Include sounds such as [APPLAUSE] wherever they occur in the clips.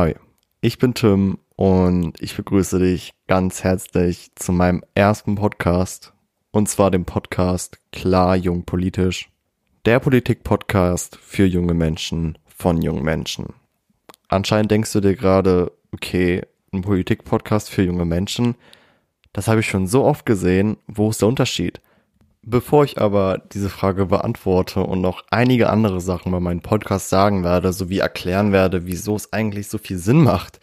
Hi, ich bin Tim und ich begrüße dich ganz herzlich zu meinem ersten Podcast und zwar dem Podcast Klar Jung Politisch. Der Politik-Podcast für junge Menschen von jungen Menschen. Anscheinend denkst du dir gerade, okay, ein Politik-Podcast für junge Menschen, das habe ich schon so oft gesehen, wo ist der Unterschied? Bevor ich aber diese Frage beantworte und noch einige andere Sachen bei meinem Podcast sagen werde, sowie erklären werde, wieso es eigentlich so viel Sinn macht,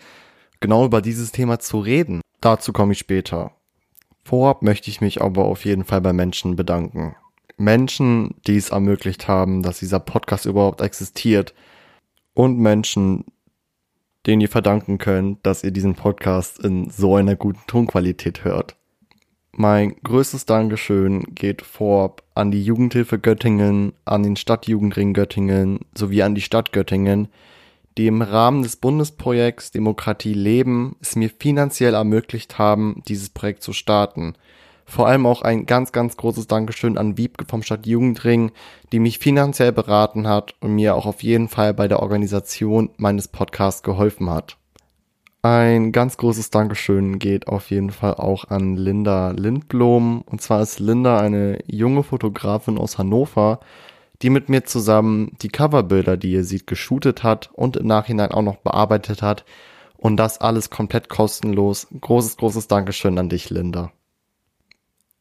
genau über dieses Thema zu reden, dazu komme ich später. Vorab möchte ich mich aber auf jeden Fall bei Menschen bedanken. Menschen, die es ermöglicht haben, dass dieser Podcast überhaupt existiert und Menschen, denen ihr verdanken könnt, dass ihr diesen Podcast in so einer guten Tonqualität hört. Mein größtes Dankeschön geht vorab an die Jugendhilfe Göttingen, an den Stadtjugendring Göttingen sowie an die Stadt Göttingen, die im Rahmen des Bundesprojekts Demokratie leben es mir finanziell ermöglicht haben, dieses Projekt zu starten. Vor allem auch ein ganz, ganz großes Dankeschön an Wiebke vom Stadtjugendring, die mich finanziell beraten hat und mir auch auf jeden Fall bei der Organisation meines Podcasts geholfen hat. Ein ganz großes Dankeschön geht auf jeden Fall auch an Linda Lindblom. Und zwar ist Linda eine junge Fotografin aus Hannover, die mit mir zusammen die Coverbilder, die ihr seht, geshootet hat und im Nachhinein auch noch bearbeitet hat. Und das alles komplett kostenlos. Großes, großes Dankeschön an dich, Linda.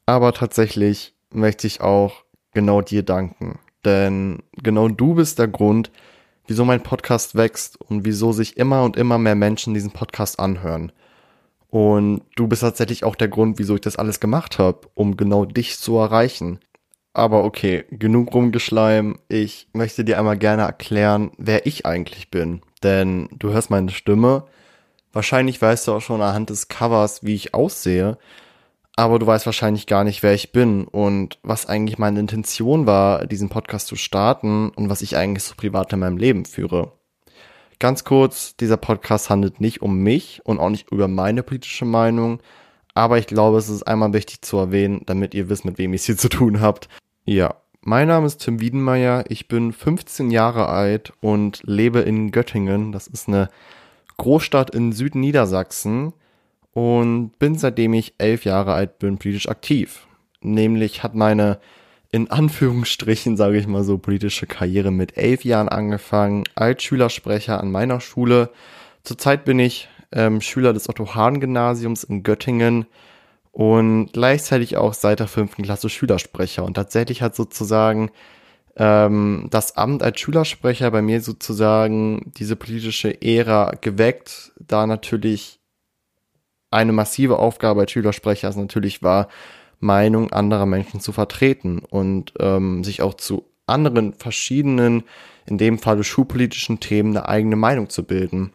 Aber tatsächlich möchte ich auch genau dir danken. Denn genau du bist der Grund, wieso mein Podcast wächst und wieso sich immer und immer mehr Menschen diesen Podcast anhören. Und du bist tatsächlich auch der Grund, wieso ich das alles gemacht habe, um genau dich zu erreichen. Aber okay, genug rumgeschleim. Ich möchte dir einmal gerne erklären, wer ich eigentlich bin. Denn du hörst meine Stimme. Wahrscheinlich weißt du auch schon anhand des Covers, wie ich aussehe aber du weißt wahrscheinlich gar nicht, wer ich bin und was eigentlich meine Intention war, diesen Podcast zu starten und was ich eigentlich so privat in meinem Leben führe. Ganz kurz, dieser Podcast handelt nicht um mich und auch nicht über meine politische Meinung, aber ich glaube, es ist einmal wichtig zu erwähnen, damit ihr wisst, mit wem ihr es hier zu tun habt. Ja, mein Name ist Tim Wiedenmeier, ich bin 15 Jahre alt und lebe in Göttingen. Das ist eine Großstadt in Südniedersachsen und bin seitdem ich elf Jahre alt bin politisch aktiv. Nämlich hat meine in Anführungsstrichen, sage ich mal so, politische Karriere mit elf Jahren angefangen als Schülersprecher an meiner Schule. Zurzeit bin ich ähm, Schüler des Otto-Hahn-Gymnasiums in Göttingen und gleichzeitig auch seit der fünften Klasse Schülersprecher. Und tatsächlich hat sozusagen ähm, das Amt als Schülersprecher bei mir sozusagen diese politische Ära geweckt, da natürlich eine massive Aufgabe als Schülersprecher es natürlich war, Meinung anderer Menschen zu vertreten und ähm, sich auch zu anderen verschiedenen, in dem Falle schulpolitischen Themen eine eigene Meinung zu bilden.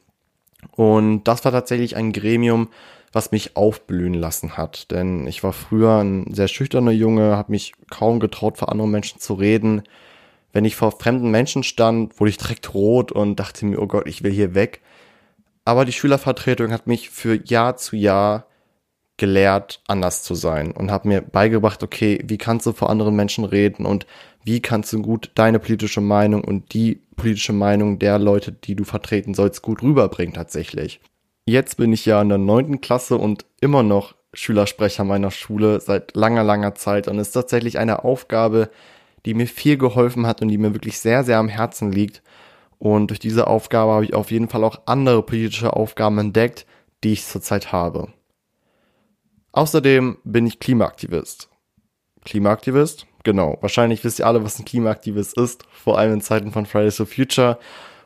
Und das war tatsächlich ein Gremium, was mich aufblühen lassen hat. Denn ich war früher ein sehr schüchterner Junge, habe mich kaum getraut, vor anderen Menschen zu reden. Wenn ich vor fremden Menschen stand, wurde ich direkt rot und dachte mir, oh Gott, ich will hier weg. Aber die Schülervertretung hat mich für Jahr zu Jahr gelehrt, anders zu sein und hat mir beigebracht, okay, wie kannst du vor anderen Menschen reden und wie kannst du gut deine politische Meinung und die politische Meinung der Leute, die du vertreten sollst, gut rüberbringen tatsächlich. Jetzt bin ich ja in der neunten Klasse und immer noch Schülersprecher meiner Schule seit langer, langer Zeit und ist tatsächlich eine Aufgabe, die mir viel geholfen hat und die mir wirklich sehr, sehr am Herzen liegt und durch diese Aufgabe habe ich auf jeden Fall auch andere politische Aufgaben entdeckt, die ich zurzeit habe. Außerdem bin ich Klimaaktivist. Klimaaktivist? Genau. Wahrscheinlich wisst ihr alle, was ein Klimaaktivist ist, vor allem in Zeiten von Fridays for Future.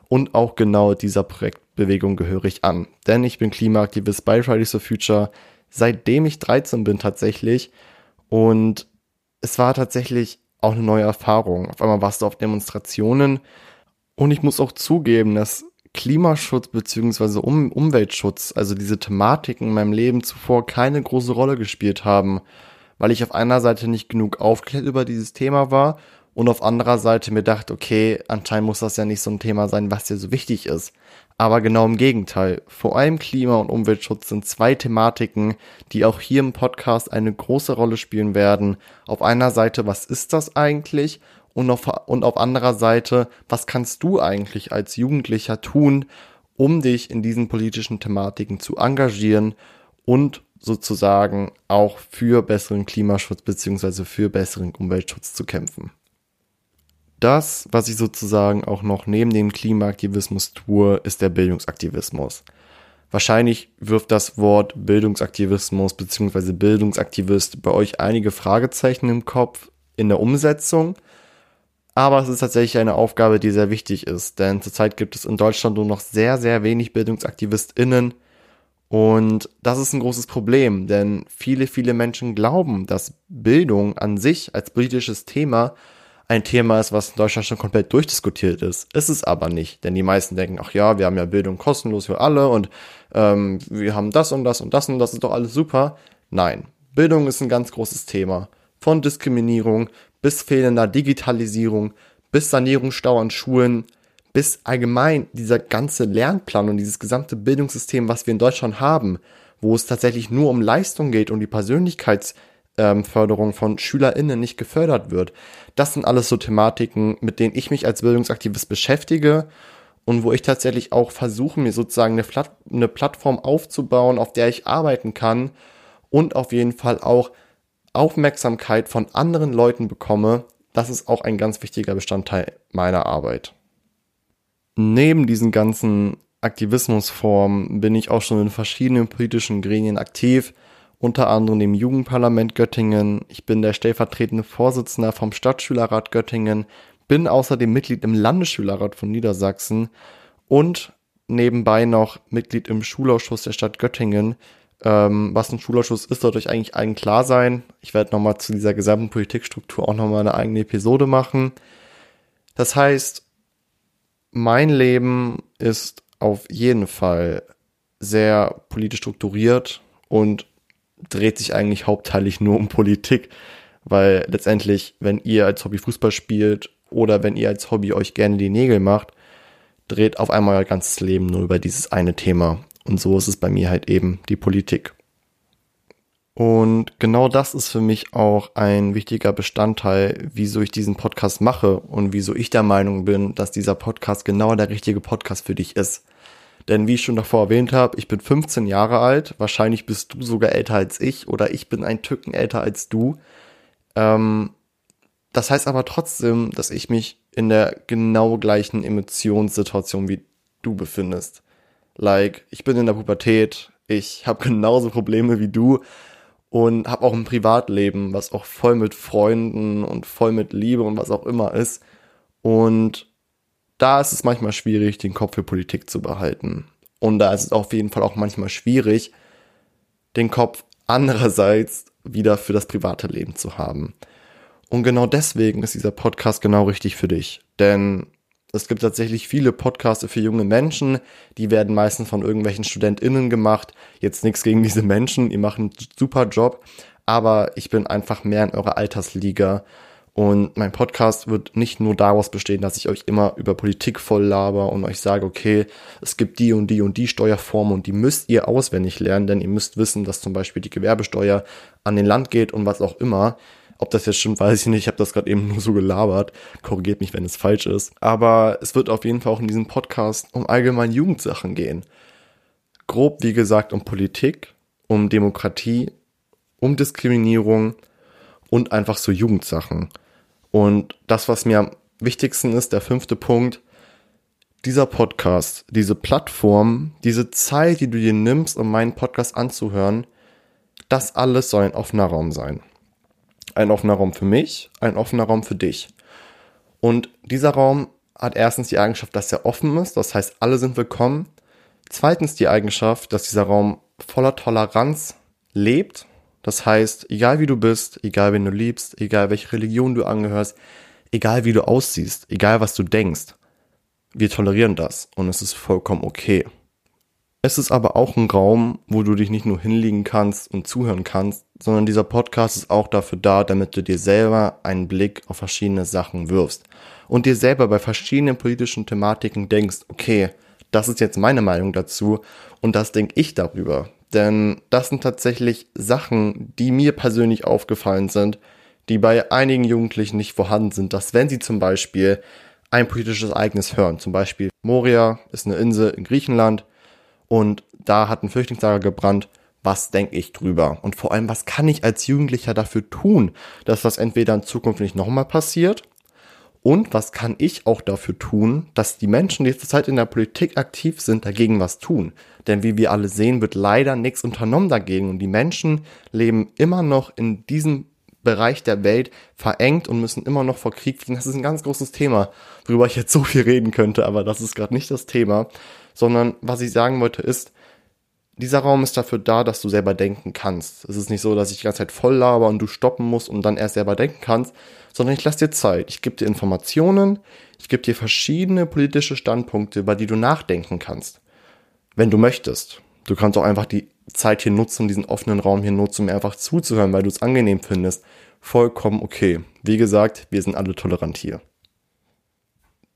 Und auch genau dieser Projektbewegung gehöre ich an. Denn ich bin Klimaaktivist bei Fridays for Future, seitdem ich 13 bin tatsächlich. Und es war tatsächlich auch eine neue Erfahrung. Auf einmal warst du auf Demonstrationen, und ich muss auch zugeben, dass Klimaschutz beziehungsweise um Umweltschutz, also diese Thematiken in meinem Leben zuvor keine große Rolle gespielt haben, weil ich auf einer Seite nicht genug aufgeklärt über dieses Thema war und auf anderer Seite mir dachte, okay, anscheinend muss das ja nicht so ein Thema sein, was dir so wichtig ist. Aber genau im Gegenteil. Vor allem Klima- und Umweltschutz sind zwei Thematiken, die auch hier im Podcast eine große Rolle spielen werden. Auf einer Seite, was ist das eigentlich? Und auf, und auf anderer Seite, was kannst du eigentlich als Jugendlicher tun, um dich in diesen politischen Thematiken zu engagieren und sozusagen auch für besseren Klimaschutz beziehungsweise für besseren Umweltschutz zu kämpfen. Das, was ich sozusagen auch noch neben dem Klimaaktivismus tue, ist der Bildungsaktivismus. Wahrscheinlich wirft das Wort Bildungsaktivismus beziehungsweise Bildungsaktivist bei euch einige Fragezeichen im Kopf in der Umsetzung. Aber es ist tatsächlich eine Aufgabe, die sehr wichtig ist, denn zurzeit gibt es in Deutschland nur noch sehr, sehr wenig BildungsaktivistInnen. Und das ist ein großes Problem, denn viele, viele Menschen glauben, dass Bildung an sich als politisches Thema ein Thema ist, was in Deutschland schon komplett durchdiskutiert ist. Ist es aber nicht, denn die meisten denken, ach ja, wir haben ja Bildung kostenlos für alle und ähm, wir haben das und das und das und das ist doch alles super. Nein, Bildung ist ein ganz großes Thema. Von Diskriminierung bis fehlender Digitalisierung, bis Sanierungsstau an Schulen, bis allgemein dieser ganze Lernplan und dieses gesamte Bildungssystem, was wir in Deutschland haben, wo es tatsächlich nur um Leistung geht und die Persönlichkeitsförderung von SchülerInnen nicht gefördert wird. Das sind alles so Thematiken, mit denen ich mich als Bildungsaktivist beschäftige und wo ich tatsächlich auch versuche, mir sozusagen eine Plattform aufzubauen, auf der ich arbeiten kann und auf jeden Fall auch Aufmerksamkeit von anderen Leuten bekomme, das ist auch ein ganz wichtiger Bestandteil meiner Arbeit. Neben diesen ganzen Aktivismusformen bin ich auch schon in verschiedenen politischen Gremien aktiv, unter anderem im Jugendparlament Göttingen. Ich bin der stellvertretende Vorsitzender vom Stadtschülerrat Göttingen, bin außerdem Mitglied im Landesschülerrat von Niedersachsen und nebenbei noch Mitglied im Schulausschuss der Stadt Göttingen, ähm, was ein Schulausschuss ist, sollte euch eigentlich allen klar sein. Ich werde nochmal zu dieser gesamten Politikstruktur auch nochmal eine eigene Episode machen. Das heißt, mein Leben ist auf jeden Fall sehr politisch strukturiert und dreht sich eigentlich hauptteilig nur um Politik, weil letztendlich, wenn ihr als Hobby Fußball spielt oder wenn ihr als Hobby euch gerne die Nägel macht, dreht auf einmal euer ganzes Leben nur über dieses eine Thema. Und so ist es bei mir halt eben die Politik. Und genau das ist für mich auch ein wichtiger Bestandteil, wieso ich diesen Podcast mache und wieso ich der Meinung bin, dass dieser Podcast genau der richtige Podcast für dich ist. Denn wie ich schon davor erwähnt habe, ich bin 15 Jahre alt, wahrscheinlich bist du sogar älter als ich oder ich bin ein Tücken älter als du. Ähm, das heißt aber trotzdem, dass ich mich in der genau gleichen Emotionssituation wie du befindest. Like, ich bin in der Pubertät, ich habe [LAUGHS] genauso Probleme wie du und habe auch ein Privatleben, was auch voll mit Freunden und voll mit Liebe und was auch immer ist. Und da ist es manchmal schwierig, den Kopf für Politik zu behalten. Und da ist es auf jeden Fall auch manchmal schwierig, den Kopf andererseits wieder für das private Leben zu haben. Und genau deswegen ist dieser Podcast genau richtig für dich. Denn es gibt tatsächlich viele Podcasts für junge Menschen, die werden meistens von irgendwelchen StudentInnen gemacht. Jetzt nichts gegen diese Menschen, ihr macht einen super Job, aber ich bin einfach mehr in eurer Altersliga. Und mein Podcast wird nicht nur daraus bestehen, dass ich euch immer über Politik voll laber und euch sage, okay, es gibt die und die und die Steuerformen und die müsst ihr auswendig lernen, denn ihr müsst wissen, dass zum Beispiel die Gewerbesteuer an den Land geht und was auch immer. Ob das jetzt stimmt, weiß ich nicht. Ich habe das gerade eben nur so gelabert. Korrigiert mich, wenn es falsch ist. Aber es wird auf jeden Fall auch in diesem Podcast um allgemein Jugendsachen gehen. Grob, wie gesagt, um Politik, um Demokratie, um Diskriminierung und einfach so Jugendsachen. Und das, was mir am wichtigsten ist, der fünfte Punkt, dieser Podcast, diese Plattform, diese Zeit, die du dir nimmst, um meinen Podcast anzuhören, das alles soll ein offener Raum sein. Ein offener Raum für mich, ein offener Raum für dich. Und dieser Raum hat erstens die Eigenschaft, dass er offen ist, das heißt, alle sind willkommen. Zweitens die Eigenschaft, dass dieser Raum voller Toleranz lebt. Das heißt, egal wie du bist, egal wen du liebst, egal welche Religion du angehörst, egal wie du aussiehst, egal was du denkst, wir tolerieren das und es ist vollkommen okay. Es ist aber auch ein Raum, wo du dich nicht nur hinlegen kannst und zuhören kannst, sondern dieser Podcast ist auch dafür da, damit du dir selber einen Blick auf verschiedene Sachen wirfst und dir selber bei verschiedenen politischen Thematiken denkst, okay, das ist jetzt meine Meinung dazu und das denke ich darüber. Denn das sind tatsächlich Sachen, die mir persönlich aufgefallen sind, die bei einigen Jugendlichen nicht vorhanden sind, dass wenn sie zum Beispiel ein politisches Ereignis hören. Zum Beispiel Moria ist eine Insel in Griechenland und da hat ein Flüchtlingslager gebrannt. Was denke ich drüber? Und vor allem, was kann ich als Jugendlicher dafür tun, dass das entweder in Zukunft nicht nochmal passiert? Und was kann ich auch dafür tun, dass die Menschen, die zurzeit in der Politik aktiv sind, dagegen was tun? Denn wie wir alle sehen, wird leider nichts unternommen dagegen. Und die Menschen leben immer noch in diesem Bereich der Welt verengt und müssen immer noch vor Krieg fliehen. Das ist ein ganz großes Thema, worüber ich jetzt so viel reden könnte, aber das ist gerade nicht das Thema. Sondern was ich sagen wollte ist, dieser Raum ist dafür da, dass du selber denken kannst. Es ist nicht so, dass ich die ganze Zeit voll laber und du stoppen musst und dann erst selber denken kannst, sondern ich lasse dir Zeit. Ich gebe dir Informationen, ich gebe dir verschiedene politische Standpunkte, über die du nachdenken kannst. Wenn du möchtest. Du kannst auch einfach die Zeit hier nutzen, diesen offenen Raum hier nutzen, um mir einfach zuzuhören, weil du es angenehm findest. Vollkommen okay. Wie gesagt, wir sind alle tolerant hier.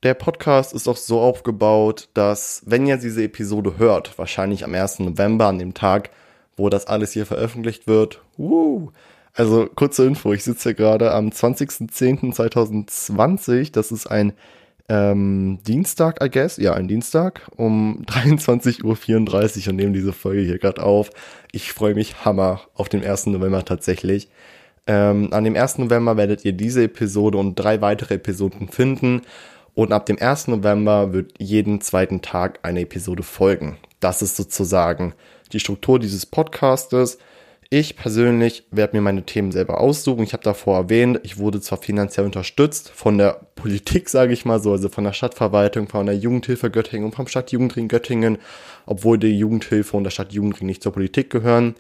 Der Podcast ist auch so aufgebaut, dass, wenn ihr diese Episode hört, wahrscheinlich am 1. November, an dem Tag, wo das alles hier veröffentlicht wird, uh, also kurze Info, ich sitze hier gerade am 20.10.2020, das ist ein ähm, Dienstag, I guess, ja, ein Dienstag um [LAUGHS] 23.34 Uhr und nehme diese Folge hier gerade auf. Ich freue mich hammer auf den 1. November tatsächlich. Ähm, an dem 1. November werdet ihr diese Episode und drei weitere Episoden finden. Und ab dem 1. November wird jeden zweiten Tag eine Episode folgen. Das ist sozusagen die Struktur dieses Podcastes. Ich persönlich werde mir meine Themen selber aussuchen. Ich habe davor erwähnt, ich wurde zwar finanziell unterstützt von der Politik, sage ich mal so, also von der Stadtverwaltung, von der Jugendhilfe Göttingen und vom Stadtjugendring Göttingen, obwohl die Jugendhilfe und der Stadtjugendring nicht zur Politik gehören.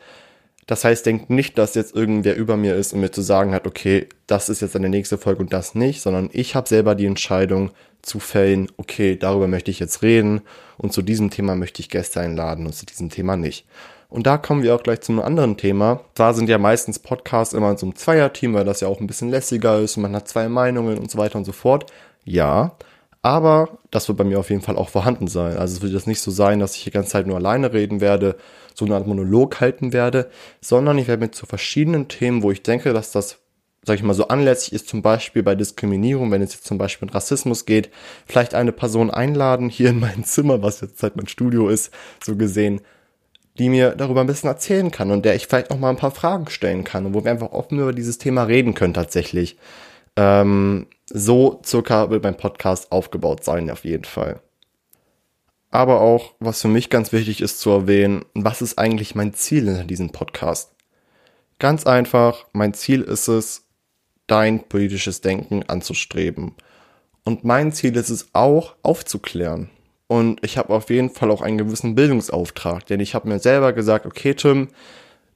Das heißt, denkt nicht, dass jetzt irgendwer über mir ist und mir zu sagen hat, okay, das ist jetzt eine nächste Folge und das nicht, sondern ich habe selber die Entscheidung zu fällen, okay, darüber möchte ich jetzt reden und zu diesem Thema möchte ich Gäste einladen und zu diesem Thema nicht. Und da kommen wir auch gleich zu einem anderen Thema. Da sind ja meistens Podcasts immer in so einem Zweierteam, weil das ja auch ein bisschen lässiger ist und man hat zwei Meinungen und so weiter und so fort. Ja, aber das wird bei mir auf jeden Fall auch vorhanden sein. Also es wird jetzt nicht so sein, dass ich die ganze Zeit nur alleine reden werde, so eine Art Monolog halten werde, sondern ich werde mir zu verschiedenen Themen, wo ich denke, dass das, sag ich mal, so anlässlich ist, zum Beispiel bei Diskriminierung, wenn es jetzt zum Beispiel mit Rassismus geht, vielleicht eine Person einladen, hier in mein Zimmer, was jetzt halt mein Studio ist, so gesehen, die mir darüber ein bisschen erzählen kann und der ich vielleicht auch mal ein paar Fragen stellen kann und wo wir einfach offen über dieses Thema reden können tatsächlich. Ähm, so circa wird mein Podcast aufgebaut sein, auf jeden Fall. Aber auch, was für mich ganz wichtig ist zu erwähnen, was ist eigentlich mein Ziel in diesem Podcast? Ganz einfach, mein Ziel ist es, dein politisches Denken anzustreben. Und mein Ziel ist es auch, aufzuklären. Und ich habe auf jeden Fall auch einen gewissen Bildungsauftrag, denn ich habe mir selber gesagt, okay Tim,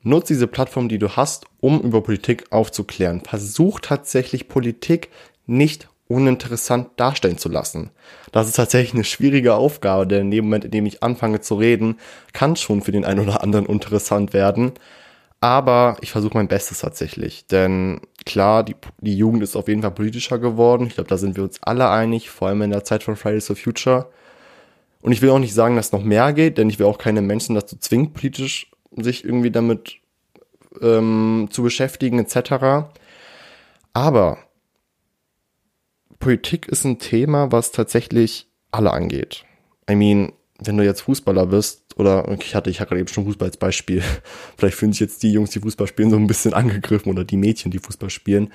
nutz diese Plattform, die du hast, um über Politik aufzuklären. Versuch tatsächlich Politik nicht uninteressant darstellen zu lassen. Das ist tatsächlich eine schwierige Aufgabe, denn in dem Moment, in dem ich anfange zu reden, kann schon für den einen oder anderen interessant werden. Aber ich versuche mein Bestes tatsächlich. Denn klar, die, die Jugend ist auf jeden Fall politischer geworden. Ich glaube, da sind wir uns alle einig, vor allem in der Zeit von Fridays for Future. Und ich will auch nicht sagen, dass noch mehr geht, denn ich will auch keine Menschen dazu zwingen, politisch sich irgendwie damit ähm, zu beschäftigen, etc. Aber Politik ist ein Thema, was tatsächlich alle angeht. I mean, wenn du jetzt Fußballer bist, oder ich hatte, ich hatte gerade eben schon Fußball als Beispiel, [LAUGHS] vielleicht fühlen sich jetzt die Jungs, die Fußball spielen, so ein bisschen angegriffen oder die Mädchen, die Fußball spielen.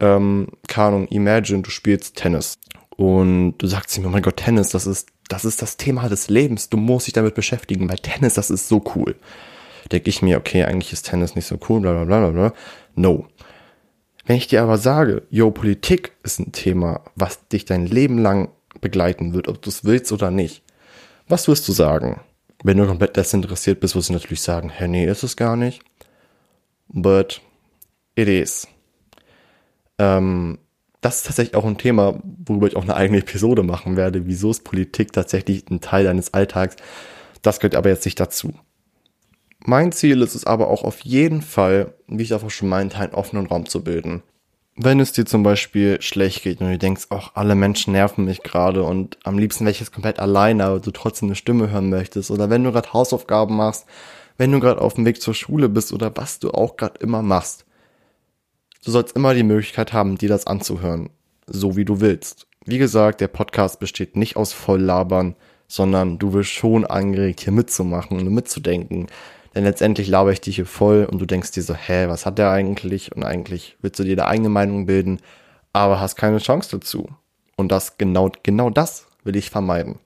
Ähm, keine Ahnung, imagine, du spielst Tennis und du sagst oh mein Gott, Tennis, das ist, das ist das Thema des Lebens, du musst dich damit beschäftigen, weil Tennis, das ist so cool. Denke ich mir, okay, eigentlich ist Tennis nicht so cool, bla bla bla bla. No. Wenn ich dir aber sage, yo, Politik ist ein Thema, was dich dein Leben lang begleiten wird, ob du es willst oder nicht, was wirst du sagen? Wenn du komplett desinteressiert bist, wirst du natürlich sagen, hä, nee, ist es gar nicht. But it is. Ähm, das ist tatsächlich auch ein Thema, worüber ich auch eine eigene Episode machen werde. Wieso ist Politik tatsächlich ein Teil deines Alltags? Das gehört aber jetzt nicht dazu. Mein Ziel ist es aber auch auf jeden Fall, wie ich davor schon meinte, einen offenen Raum zu bilden. Wenn es dir zum Beispiel schlecht geht und du denkst, ach, alle Menschen nerven mich gerade und am liebsten wäre ich jetzt komplett alleine, aber du trotzdem eine Stimme hören möchtest, oder wenn du gerade Hausaufgaben machst, wenn du gerade auf dem Weg zur Schule bist oder was du auch gerade immer machst. Du sollst immer die Möglichkeit haben, dir das anzuhören, so wie du willst. Wie gesagt, der Podcast besteht nicht aus Volllabern, sondern du wirst schon angeregt, hier mitzumachen und mitzudenken. Denn letztendlich laber ich dich hier voll und du denkst dir so, hä, was hat der eigentlich? Und eigentlich willst du dir deine eigene Meinung bilden, aber hast keine Chance dazu. Und das genau, genau das will ich vermeiden.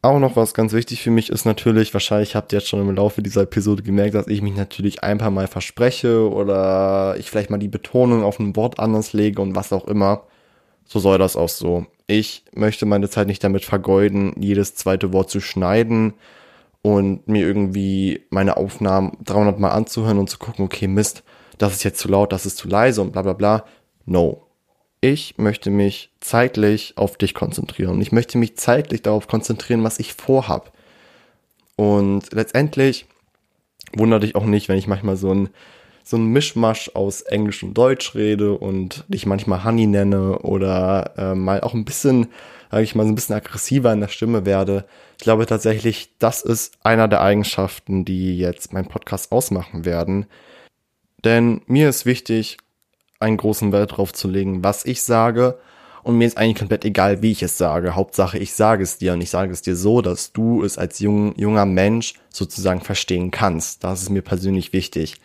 Auch noch was ganz wichtig für mich ist natürlich, wahrscheinlich habt ihr jetzt schon im Laufe dieser Episode gemerkt, dass ich mich natürlich ein paar Mal verspreche oder ich vielleicht mal die Betonung auf ein Wort anders lege und was auch immer. So soll das auch so. Ich möchte meine Zeit nicht damit vergeuden, jedes zweite Wort zu schneiden und mir irgendwie meine Aufnahmen 300 Mal anzuhören und zu gucken, okay, Mist, das ist jetzt zu laut, das ist zu leise und bla bla bla. No. Ich möchte mich zeitlich auf dich konzentrieren. Ich möchte mich zeitlich darauf konzentrieren, was ich vorhab. Und letztendlich wundert dich auch nicht, wenn ich manchmal so ein, so ein Mischmasch aus Englisch und Deutsch rede und dich manchmal Honey nenne oder äh, mal auch ein bisschen sage ich mal, so ein bisschen aggressiver in der Stimme werde. Ich glaube tatsächlich, das ist einer der Eigenschaften, die jetzt mein Podcast ausmachen werden. Denn mir ist wichtig, einen großen Wert drauf zu legen, was ich sage. Und mir ist eigentlich komplett egal, wie ich es sage. Hauptsache, ich sage es dir und ich sage es dir so, dass du es als jung, junger Mensch sozusagen verstehen kannst. Das ist mir persönlich wichtig.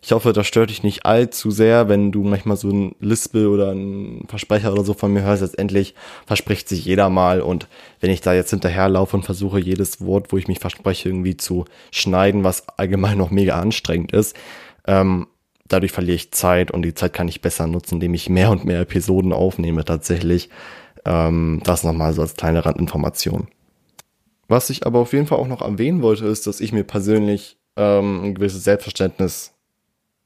Ich hoffe, das stört dich nicht allzu sehr, wenn du manchmal so ein Lispel oder ein Versprecher oder so von mir hörst. Letztendlich verspricht sich jeder mal und wenn ich da jetzt hinterherlaufe und versuche, jedes Wort, wo ich mich verspreche, irgendwie zu schneiden, was allgemein noch mega anstrengend ist, ähm, dadurch verliere ich Zeit und die Zeit kann ich besser nutzen, indem ich mehr und mehr Episoden aufnehme tatsächlich. Ähm, das nochmal so als kleine Randinformation. Was ich aber auf jeden Fall auch noch erwähnen wollte, ist, dass ich mir persönlich ähm, ein gewisses Selbstverständnis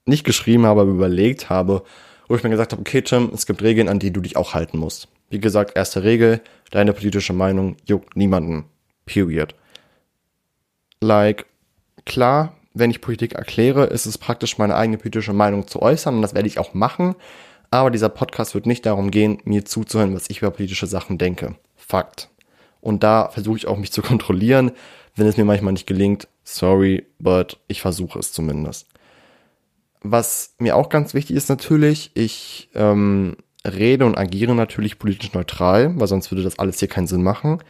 nicht geschrieben habe, aber überlegt habe, wo ich mir gesagt habe, okay, Tim, es gibt Regeln, an die du dich auch halten musst. Wie gesagt, erste Regel, deine politische Meinung juckt niemanden. Period. Like, klar, wenn ich Politik erkläre, ist es praktisch meine eigene politische Meinung zu äußern und das werde ich auch machen. Aber dieser Podcast wird nicht darum gehen, mir zuzuhören, was ich über politische Sachen denke. Fakt. Und da versuche ich auch mich zu [LAUGHS] kontrollieren. Wenn es mir manchmal nicht gelingt, sorry, but ich versuche es zumindest. Was mir auch ganz wichtig ist natürlich, ich ähm, rede und agiere natürlich politisch neutral, weil sonst würde das alles hier keinen Sinn machen.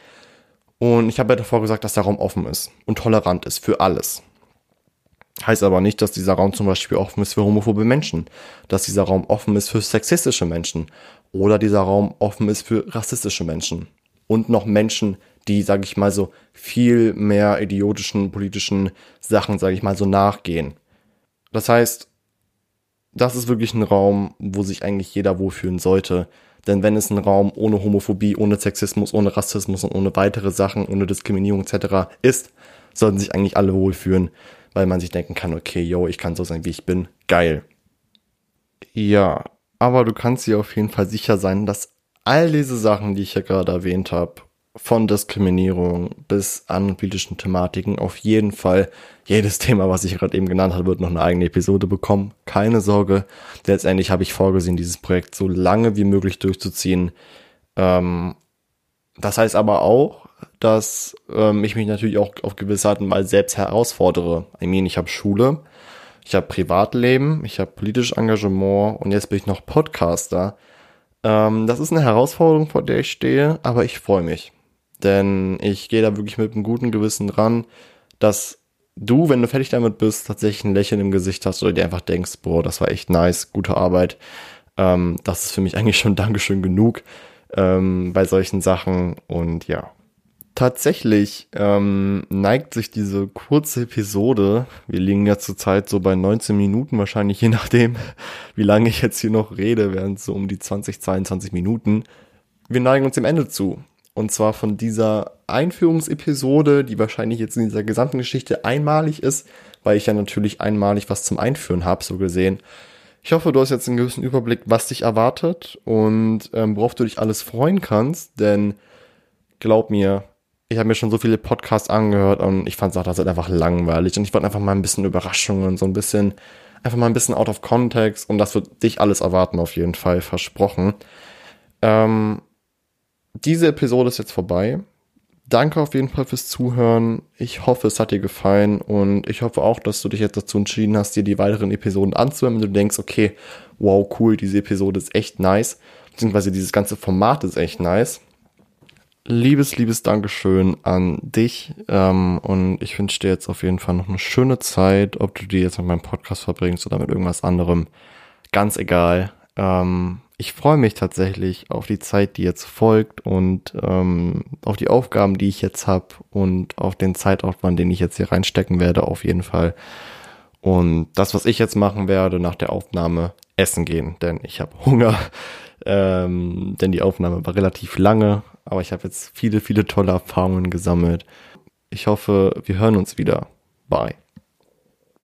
Und ich habe ja davor gesagt, dass der Raum offen ist und tolerant ist für alles. Heißt aber nicht, dass dieser Raum zum Beispiel offen ist für homophobe Menschen, dass dieser Raum offen ist für sexistische Menschen oder dieser Raum offen ist für rassistische Menschen und noch Menschen, die, sage ich mal so, viel mehr idiotischen politischen Sachen, sage ich mal so, nachgehen. Das heißt, das ist wirklich ein Raum, wo sich eigentlich jeder wohlfühlen sollte. Denn wenn es ein Raum ohne Homophobie, ohne Sexismus, ohne Rassismus und ohne weitere Sachen, ohne Diskriminierung etc. ist, sollten sich eigentlich alle wohlfühlen, weil man sich denken kann, okay, yo, ich kann so sein, wie ich bin. Geil. Ja, aber du kannst dir auf jeden Fall sicher sein, dass all diese Sachen, die ich hier gerade erwähnt habe, von Diskriminierung bis an politischen Thematiken auf jeden Fall jedes [LAUGHS] Thema, was ich gerade eben genannt habe, wird noch eine eigene Episode bekommen. Keine Sorge. Letztendlich habe ich vorgesehen, dieses Projekt so lange wie möglich durchzuziehen. Ähm, das heißt aber auch, dass ähm, ich mich natürlich auch auf gewisse Art Weise selbst herausfordere. I mean, ich habe Schule, ich habe Privatleben, ich habe politisches Engagement und jetzt bin ich noch Podcaster. Ähm, das ist eine Herausforderung, vor der ich stehe, aber ich freue mich. Denn ich gehe da wirklich mit einem guten Gewissen dran, dass du, wenn du fertig damit bist, tatsächlich ein Lächeln im Gesicht hast oder dir einfach denkst, boah, das war echt nice, gute Arbeit. Ähm, das ist für mich [LAUGHS] eigentlich schon Dankeschön genug ähm, bei solchen Sachen. Und ja, tatsächlich ähm, neigt sich diese kurze Episode, wir liegen ja zurzeit so bei 19 Minuten, wahrscheinlich je nachdem, [LAUGHS] wie lange ich jetzt hier noch rede, während so um die 20, 22 Minuten. Wir neigen uns dem Ende zu. Und zwar von dieser Einführungsepisode, die wahrscheinlich jetzt in dieser gesamten Geschichte einmalig ist, weil ich ja natürlich einmalig was zum Einführen habe, so gesehen. Ich hoffe, du hast jetzt einen gewissen Überblick, was dich erwartet und ähm, worauf du dich alles freuen kannst, denn glaub mir, ich habe mir schon so viele Podcasts angehört und ich fand es auch das halt einfach langweilig und ich wollte einfach mal ein bisschen Überraschungen, so ein bisschen, einfach mal ein bisschen out of context und das wird dich alles erwarten auf jeden Fall, versprochen. Ähm, diese Episode ist jetzt vorbei. danke auf jeden Fall fürs Zuhören. Ich hoffe, es hat dir gefallen und ich hoffe auch, dass du dich jetzt dazu entschieden hast, dir die weiteren Episoden anzuhören, wenn du denkst, okay, wow, cool, diese Episode ist echt nice, beziehungsweise dieses ganze Format ist echt nice. Liebes, liebes Dankeschön an dich ähm, und ich wünsche dir jetzt auf jeden Fall noch eine schöne Zeit, ob du die jetzt mit meinem Podcast verbringst oder mit irgendwas anderem. Ganz egal. Ähm, ich freue mich tatsächlich auf die Zeit, die jetzt folgt und ähm, auf die Aufgaben, die ich jetzt habe und auf den Zeitaufwand, den ich jetzt hier reinstecken werde, auf jeden Fall. Und das, was ich jetzt machen werde nach der Aufnahme, essen gehen, denn ich habe Hunger. [LAUGHS] Ähm, denn die Aufnahme war relativ lange, aber ich habe jetzt viele, viele tolle Erfahrungen gesammelt. Ich hoffe, wir hören uns wieder. Bye.